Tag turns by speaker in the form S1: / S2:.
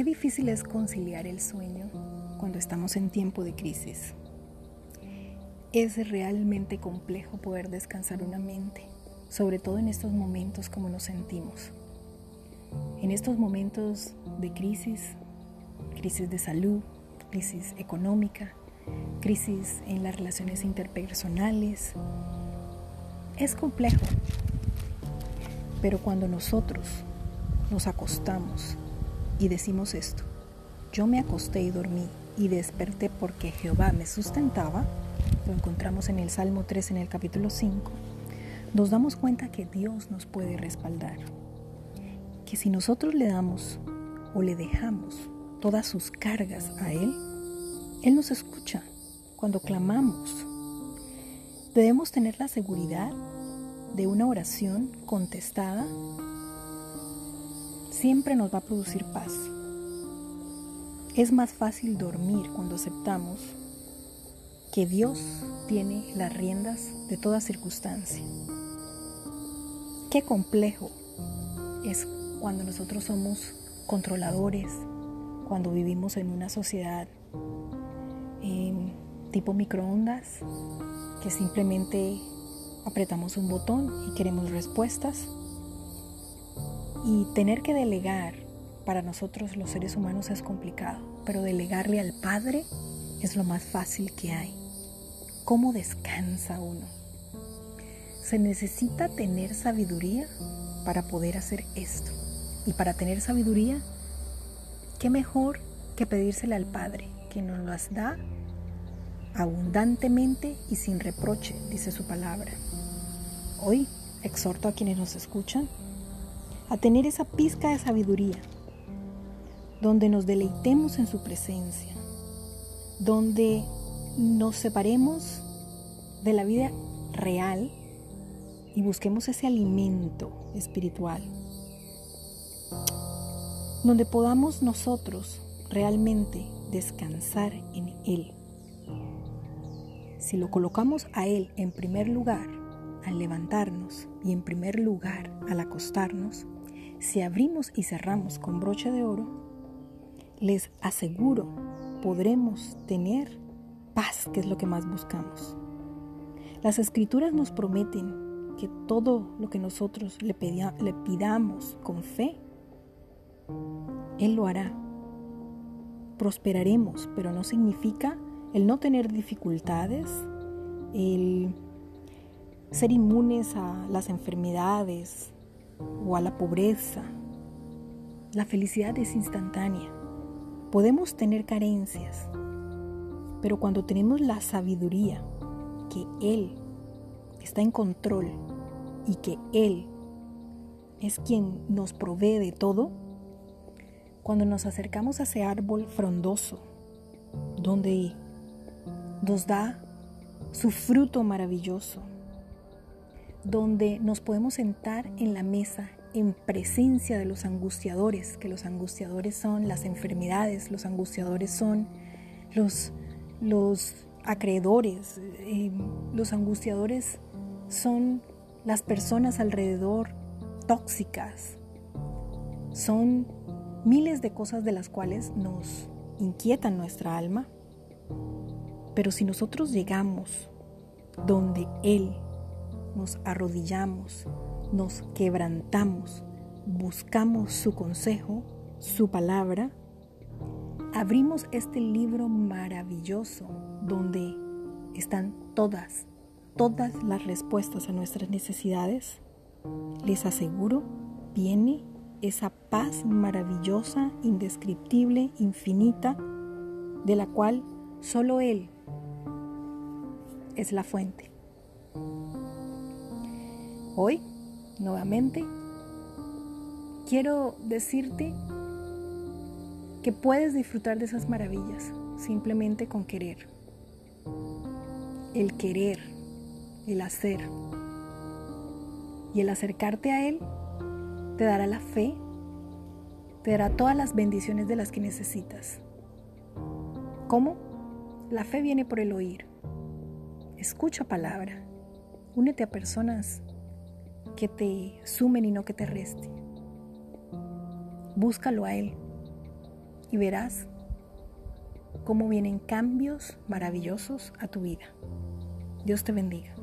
S1: Qué difícil es conciliar el sueño cuando estamos en tiempo de crisis. Es realmente complejo poder descansar una mente, sobre todo en estos momentos como nos sentimos. En estos momentos de crisis, crisis de salud, crisis económica, crisis en las relaciones interpersonales, es complejo. Pero cuando nosotros nos acostamos y decimos esto, yo me acosté y dormí y desperté porque Jehová me sustentaba, lo encontramos en el Salmo 3 en el capítulo 5, nos damos cuenta que Dios nos puede respaldar. Que si nosotros le damos o le dejamos todas sus cargas a Él, Él nos escucha cuando clamamos. Debemos tener la seguridad de una oración contestada siempre nos va a producir paz. Es más fácil dormir cuando aceptamos que Dios tiene las riendas de toda circunstancia. Qué complejo es cuando nosotros somos controladores, cuando vivimos en una sociedad em, tipo microondas, que simplemente apretamos un botón y queremos respuestas. Y tener que delegar para nosotros los seres humanos es complicado, pero delegarle al Padre es lo más fácil que hay. ¿Cómo descansa uno? Se necesita tener sabiduría para poder hacer esto. Y para tener sabiduría, ¿qué mejor que pedírsela al Padre, que nos las da abundantemente y sin reproche, dice su palabra. Hoy exhorto a quienes nos escuchan a tener esa pizca de sabiduría, donde nos deleitemos en su presencia, donde nos separemos de la vida real y busquemos ese alimento espiritual, donde podamos nosotros realmente descansar en Él. Si lo colocamos a Él en primer lugar, al levantarnos y en primer lugar al acostarnos, si abrimos y cerramos con broche de oro, les aseguro podremos tener paz, que es lo que más buscamos. Las escrituras nos prometen que todo lo que nosotros le, le pidamos con fe, Él lo hará. Prosperaremos, pero no significa el no tener dificultades, el ser inmunes a las enfermedades o a la pobreza. La felicidad es instantánea. Podemos tener carencias, pero cuando tenemos la sabiduría que Él está en control y que Él es quien nos provee de todo, cuando nos acercamos a ese árbol frondoso, donde nos da su fruto maravilloso, donde nos podemos sentar en la mesa en presencia de los angustiadores, que los angustiadores son las enfermedades, los angustiadores son los, los acreedores, eh, los angustiadores son las personas alrededor tóxicas, son miles de cosas de las cuales nos inquietan nuestra alma, pero si nosotros llegamos donde Él nos arrodillamos, nos quebrantamos, buscamos su consejo, su palabra, abrimos este libro maravilloso donde están todas, todas las respuestas a nuestras necesidades, les aseguro, viene esa paz maravillosa, indescriptible, infinita, de la cual solo Él es la fuente. Hoy, nuevamente, quiero decirte que puedes disfrutar de esas maravillas simplemente con querer. El querer, el hacer y el acercarte a Él te dará la fe, te dará todas las bendiciones de las que necesitas. ¿Cómo? La fe viene por el oír. Escucha palabra. Únete a personas que te sumen y no que te resten. Búscalo a Él. y verás cómo vienen cambios maravillosos a tu vida. Dios te bendiga.